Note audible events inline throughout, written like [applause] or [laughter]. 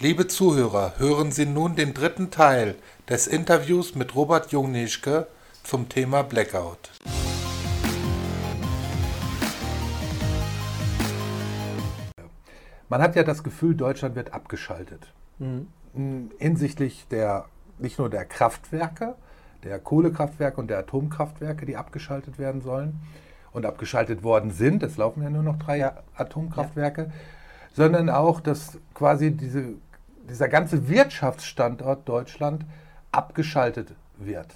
Liebe Zuhörer, hören Sie nun den dritten Teil des Interviews mit Robert Jungnischke zum Thema Blackout. Man hat ja das Gefühl, Deutschland wird abgeschaltet. Mhm. Hinsichtlich der nicht nur der Kraftwerke, der Kohlekraftwerke und der Atomkraftwerke, die abgeschaltet werden sollen und abgeschaltet worden sind. Es laufen ja nur noch drei. Atomkraftwerke. Ja. Sondern auch, dass quasi diese, dieser ganze Wirtschaftsstandort Deutschland abgeschaltet wird.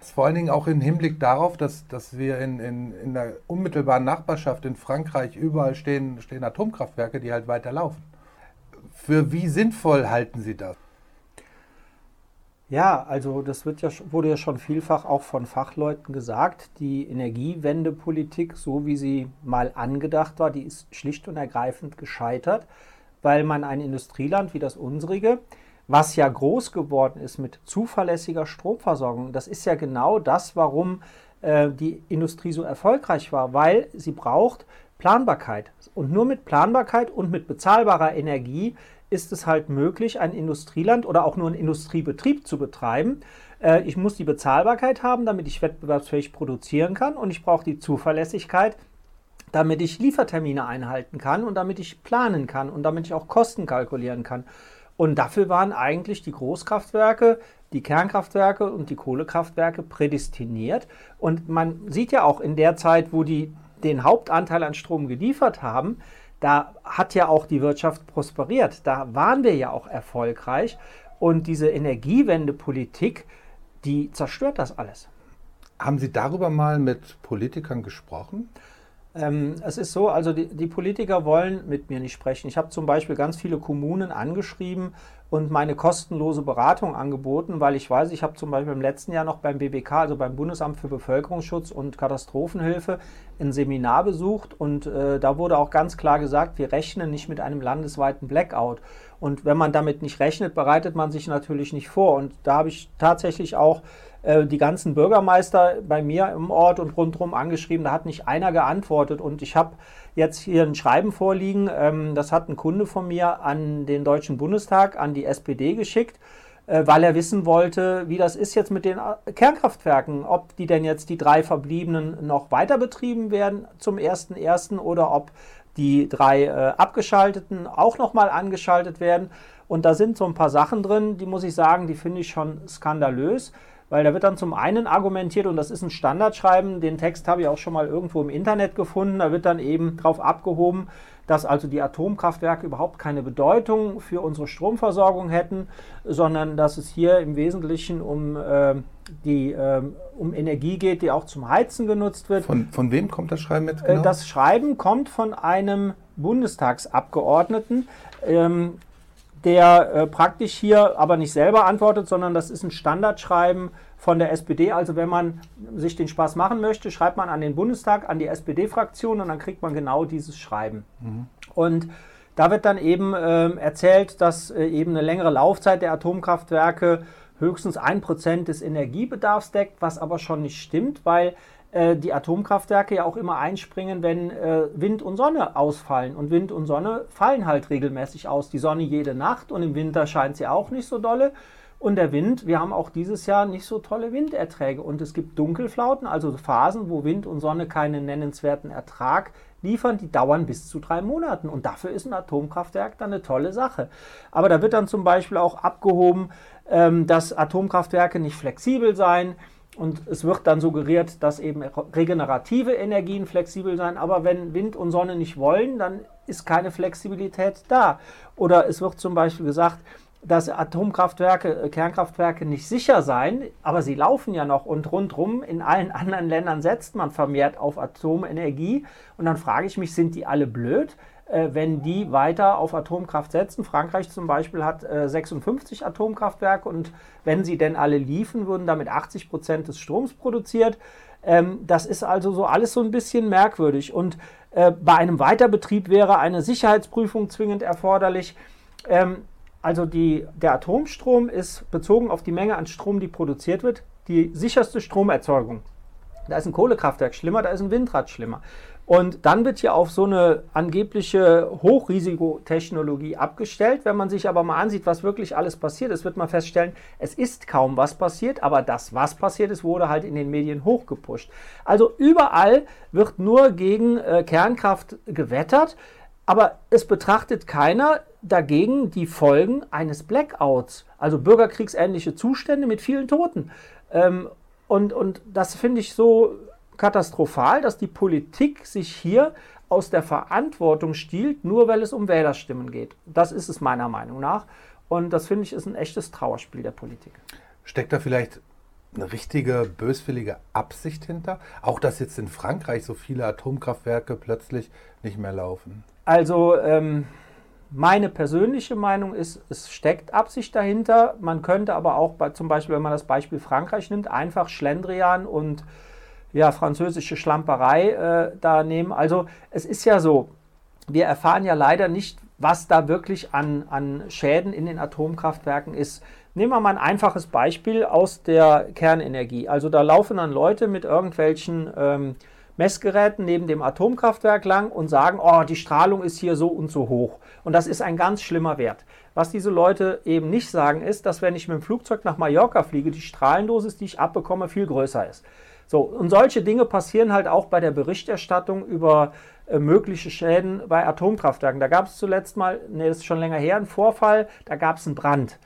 Vor allen Dingen auch im Hinblick darauf, dass, dass wir in, in, in der unmittelbaren Nachbarschaft in Frankreich überall stehen, stehen Atomkraftwerke, die halt weiterlaufen. Für wie sinnvoll halten Sie das? Ja, also das wird ja, wurde ja schon vielfach auch von Fachleuten gesagt. Die Energiewendepolitik, so wie sie mal angedacht war, die ist schlicht und ergreifend gescheitert, weil man ein Industrieland wie das unsrige, was ja groß geworden ist mit zuverlässiger Stromversorgung, das ist ja genau das, warum äh, die Industrie so erfolgreich war, weil sie braucht Planbarkeit. Und nur mit Planbarkeit und mit bezahlbarer Energie ist es halt möglich, ein Industrieland oder auch nur einen Industriebetrieb zu betreiben. Äh, ich muss die Bezahlbarkeit haben, damit ich wettbewerbsfähig produzieren kann und ich brauche die Zuverlässigkeit, damit ich Liefertermine einhalten kann und damit ich planen kann und damit ich auch Kosten kalkulieren kann. Und dafür waren eigentlich die Großkraftwerke, die Kernkraftwerke und die Kohlekraftwerke prädestiniert. Und man sieht ja auch in der Zeit, wo die den Hauptanteil an Strom geliefert haben, da hat ja auch die Wirtschaft prosperiert. Da waren wir ja auch erfolgreich. Und diese Energiewendepolitik, die zerstört das alles. Haben Sie darüber mal mit Politikern gesprochen? Ähm, es ist so, also die, die, Politiker wollen mit mir nicht sprechen. Ich habe zum Beispiel ganz viele Kommunen angeschrieben und meine kostenlose Beratung angeboten, weil ich weiß, ich habe zum Beispiel im letzten Jahr noch beim BBK, also beim Bundesamt für Bevölkerungsschutz und Katastrophenhilfe, ein Seminar besucht und äh, da wurde auch ganz klar gesagt, wir rechnen nicht mit einem landesweiten Blackout. Und wenn man damit nicht rechnet, bereitet man sich natürlich nicht vor. Und da habe ich tatsächlich auch äh, die ganzen Bürgermeister bei mir im Ort und rundherum angeschrieben. Da hat nicht einer geantwortet. Und ich habe jetzt hier ein Schreiben vorliegen. Ähm, das hat ein Kunde von mir an den Deutschen Bundestag, an die SPD geschickt äh, weil er wissen wollte, wie das ist jetzt mit den äh, Kernkraftwerken, ob die denn jetzt die drei verbliebenen noch weiter betrieben werden zum 1.1. oder ob die drei abgeschalteten auch nochmal angeschaltet werden. Und da sind so ein paar Sachen drin, die muss ich sagen, die finde ich schon skandalös. Weil da wird dann zum einen argumentiert, und das ist ein Standardschreiben, den Text habe ich auch schon mal irgendwo im Internet gefunden, da wird dann eben drauf abgehoben, dass also die Atomkraftwerke überhaupt keine Bedeutung für unsere Stromversorgung hätten, sondern dass es hier im Wesentlichen um, äh, die, äh, um Energie geht, die auch zum Heizen genutzt wird. Von, von wem kommt das Schreiben mit? Äh, genau? Das Schreiben kommt von einem Bundestagsabgeordneten. Ähm, der äh, praktisch hier aber nicht selber antwortet, sondern das ist ein Standardschreiben von der SPD. Also wenn man sich den Spaß machen möchte, schreibt man an den Bundestag, an die SPD-Fraktion und dann kriegt man genau dieses Schreiben. Mhm. Und da wird dann eben äh, erzählt, dass äh, eben eine längere Laufzeit der Atomkraftwerke höchstens ein Prozent des Energiebedarfs deckt, was aber schon nicht stimmt, weil äh, die Atomkraftwerke ja auch immer einspringen, wenn äh, Wind und Sonne ausfallen. Und Wind und Sonne fallen halt regelmäßig aus. Die Sonne jede Nacht und im Winter scheint sie auch nicht so dolle. Und der Wind, wir haben auch dieses Jahr nicht so tolle Winderträge. Und es gibt Dunkelflauten, also Phasen, wo Wind und Sonne keinen nennenswerten Ertrag liefern, die dauern bis zu drei Monaten. Und dafür ist ein Atomkraftwerk dann eine tolle Sache. Aber da wird dann zum Beispiel auch abgehoben, ähm, dass Atomkraftwerke nicht flexibel seien und es wird dann suggeriert, dass eben regenerative Energien flexibel sein, aber wenn Wind und Sonne nicht wollen, dann ist keine Flexibilität da. Oder es wird zum Beispiel gesagt, dass Atomkraftwerke, äh, Kernkraftwerke nicht sicher seien, aber sie laufen ja noch und rundherum in allen [laughs] anderen Ländern setzt man vermehrt auf Atomenergie. Und dann frage ich mich, sind die alle blöd? Äh, wenn die weiter auf Atomkraft setzen. Frankreich zum Beispiel hat 56 äh, Atomkraftwerke und wenn sie denn alle liefen, würden damit 80 Prozent des Stroms produziert. Ähm, das ist also so alles so ein bisschen merkwürdig. Und äh, bei einem Weiterbetrieb wäre eine Sicherheitsprüfung zwingend erforderlich. Ähm, also die, der Atomstrom ist bezogen auf die Menge an Strom, die produziert wird, die sicherste Stromerzeugung. Da ist ein Kohlekraftwerk schlimmer, da ist ein Windrad schlimmer. Und dann wird hier auf so eine angebliche Hochrisikotechnologie abgestellt. Wenn man sich aber mal ansieht, was wirklich alles passiert ist, wird man feststellen, es ist kaum was passiert, aber das, was passiert ist, wurde halt in den Medien hochgepusht. Also überall wird nur gegen äh, Kernkraft gewettert, aber es betrachtet keiner dagegen die Folgen eines Blackouts, also bürgerkriegsähnliche Zustände mit vielen Toten. Ähm, und, und das finde ich so katastrophal, dass die Politik sich hier aus der Verantwortung stiehlt, nur weil es um Wählerstimmen geht. Das ist es meiner Meinung nach. Und das finde ich ist ein echtes Trauerspiel der Politik. Steckt da vielleicht eine richtige böswillige Absicht hinter? Auch dass jetzt in Frankreich so viele Atomkraftwerke plötzlich nicht mehr laufen? Also ähm, meine persönliche Meinung ist, es steckt Absicht dahinter. Man könnte aber auch bei, zum Beispiel, wenn man das Beispiel Frankreich nimmt, einfach Schlendrian und ja, französische Schlamperei äh, da nehmen. Also es ist ja so, wir erfahren ja leider nicht, was da wirklich an, an Schäden in den Atomkraftwerken ist. Nehmen wir mal ein einfaches Beispiel aus der Kernenergie. Also da laufen dann Leute mit irgendwelchen ähm, Messgeräten neben dem Atomkraftwerk lang und sagen, oh, die Strahlung ist hier so und so hoch. Und das ist ein ganz schlimmer Wert. Was diese Leute eben nicht sagen, ist, dass wenn ich mit dem Flugzeug nach Mallorca fliege, die Strahlendosis, die ich abbekomme, viel größer ist. So, und solche Dinge passieren halt auch bei der Berichterstattung über äh, mögliche Schäden bei Atomkraftwerken. Da gab es zuletzt mal, nee, das ist schon länger her, einen Vorfall, da gab es einen Brand.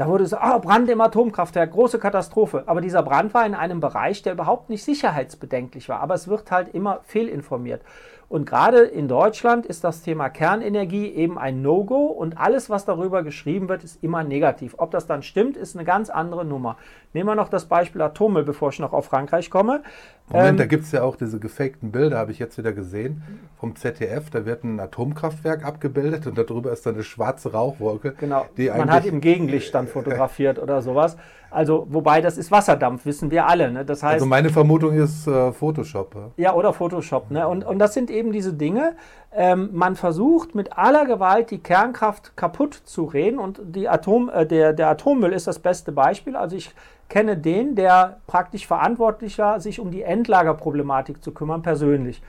Da wurde so, ah, Brand im Atomkraftwerk, große Katastrophe. Aber dieser Brand war in einem Bereich, der überhaupt nicht sicherheitsbedenklich war. Aber es wird halt immer fehlinformiert. Und gerade in Deutschland ist das Thema Kernenergie eben ein No-Go und alles, was darüber geschrieben wird, ist immer negativ. Ob das dann stimmt, ist eine ganz andere Nummer. Nehmen wir noch das Beispiel Atommüll, bevor ich noch auf Frankreich komme. Moment, ähm, da gibt es ja auch diese gefakten Bilder, habe ich jetzt wieder gesehen, vom ZDF. Da wird ein Atomkraftwerk abgebildet und darüber ist dann eine schwarze Rauchwolke. Genau, man hat im Gegenlicht dann fotografiert oder sowas. Also, wobei das ist Wasserdampf, wissen wir alle. Ne? Das heißt, also meine Vermutung ist äh, Photoshop. Ja, ja oder Photoshop. Ne? Und, und das sind eben diese Dinge. Ähm, man versucht mit aller Gewalt die Kernkraft kaputt zu reden und die Atom, äh, der, der Atommüll ist das beste Beispiel. Also ich kenne den, der praktisch verantwortlich war, sich um die Endlagerproblematik zu kümmern, persönlich.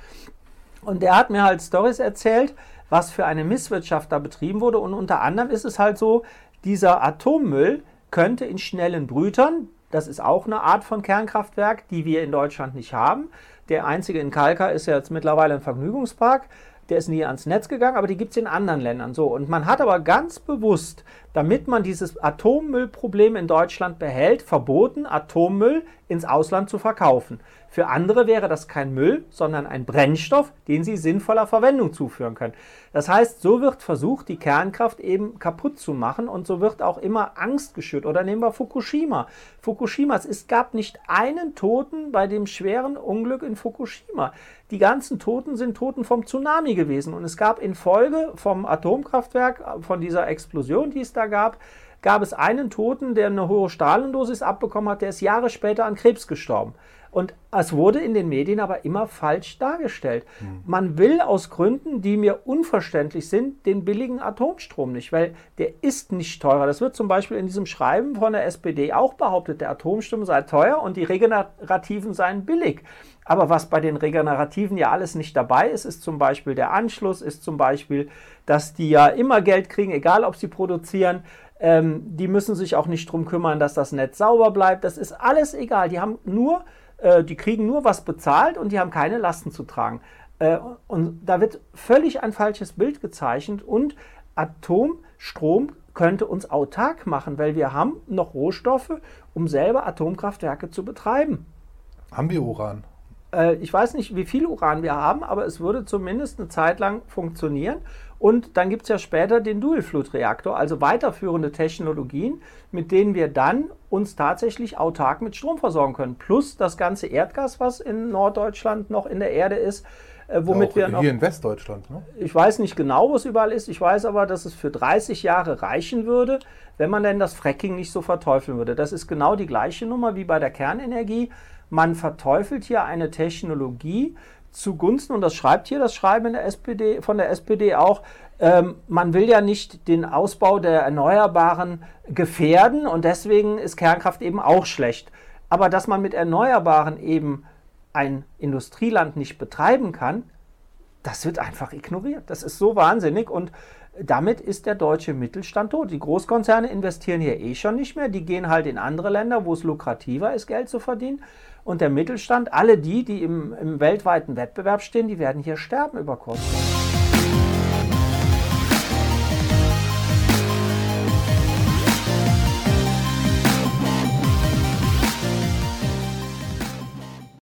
Und der hat mir halt Stories erzählt, was für eine Misswirtschaft da betrieben wurde. Und unter anderem ist es halt so, dieser Atommüll, könnte in schnellen Brütern, das ist auch eine Art von Kernkraftwerk, die wir in Deutschland nicht haben. Der einzige in Kalka ist ja jetzt mittlerweile ein Vergnügungspark. Der ist nie ans Netz gegangen, aber die gibt es in anderen Ländern so. Und man hat aber ganz bewusst, damit man dieses Atommüllproblem in Deutschland behält, verboten, Atommüll ins Ausland zu verkaufen. Für andere wäre das kein Müll, sondern ein Brennstoff, den sie sinnvoller Verwendung zuführen können. Das heißt, so wird versucht, die Kernkraft eben kaputt zu machen und so wird auch immer Angst geschürt. Oder nehmen wir Fukushima. Fukushima, es gab nicht einen Toten bei dem schweren Unglück in Fukushima. Die ganzen Toten sind Toten vom Tsunami gewesen und es gab in Folge vom Atomkraftwerk, von dieser Explosion, die es da gab, gab es einen Toten, der eine hohe Strahlendosis abbekommen hat, der ist Jahre später an Krebs gestorben. Und es wurde in den Medien aber immer falsch dargestellt. Mhm. Man will aus Gründen, die mir unverständlich sind, den billigen Atomstrom nicht, weil der ist nicht teurer. Das wird zum Beispiel in diesem Schreiben von der SPD auch behauptet, der Atomstrom sei teuer und die regenerativen seien billig. Aber was bei den Regenerativen ja alles nicht dabei ist, ist zum Beispiel der Anschluss, ist zum Beispiel, dass die ja immer Geld kriegen, egal ob sie produzieren. Ähm, die müssen sich auch nicht darum kümmern, dass das Netz sauber bleibt. Das ist alles egal. Die haben nur äh, die kriegen nur was bezahlt und die haben keine Lasten zu tragen. Äh, und da wird völlig ein falsches Bild gezeichnet und Atomstrom könnte uns autark machen, weil wir haben noch Rohstoffe, um selber Atomkraftwerke zu betreiben. Haben wir Uran? Äh, ich weiß nicht, wie viel Uran wir haben, aber es würde zumindest eine Zeit lang funktionieren. Und dann gibt es ja später den Dual-Fluid-Reaktor, also weiterführende Technologien, mit denen wir dann uns tatsächlich autark mit Strom versorgen können. Plus das ganze Erdgas, was in Norddeutschland noch in der Erde ist, äh, womit wir noch, hier in Westdeutschland. Ne? Ich weiß nicht genau, wo es überall ist. Ich weiß aber, dass es für 30 Jahre reichen würde, wenn man denn das Fracking nicht so verteufeln würde. Das ist genau die gleiche Nummer wie bei der Kernenergie. Man verteufelt hier eine Technologie, zugunsten, und das schreibt hier das Schreiben der SPD, von der SPD auch, ähm, man will ja nicht den Ausbau der Erneuerbaren gefährden und deswegen ist Kernkraft eben auch schlecht. Aber dass man mit Erneuerbaren eben ein Industrieland nicht betreiben kann, das wird einfach ignoriert. Das ist so wahnsinnig und damit ist der deutsche Mittelstand tot. Die Großkonzerne investieren hier eh schon nicht mehr. Die gehen halt in andere Länder, wo es lukrativer ist, Geld zu verdienen. Und der Mittelstand, alle die, die im, im weltweiten Wettbewerb stehen, die werden hier sterben über kurz.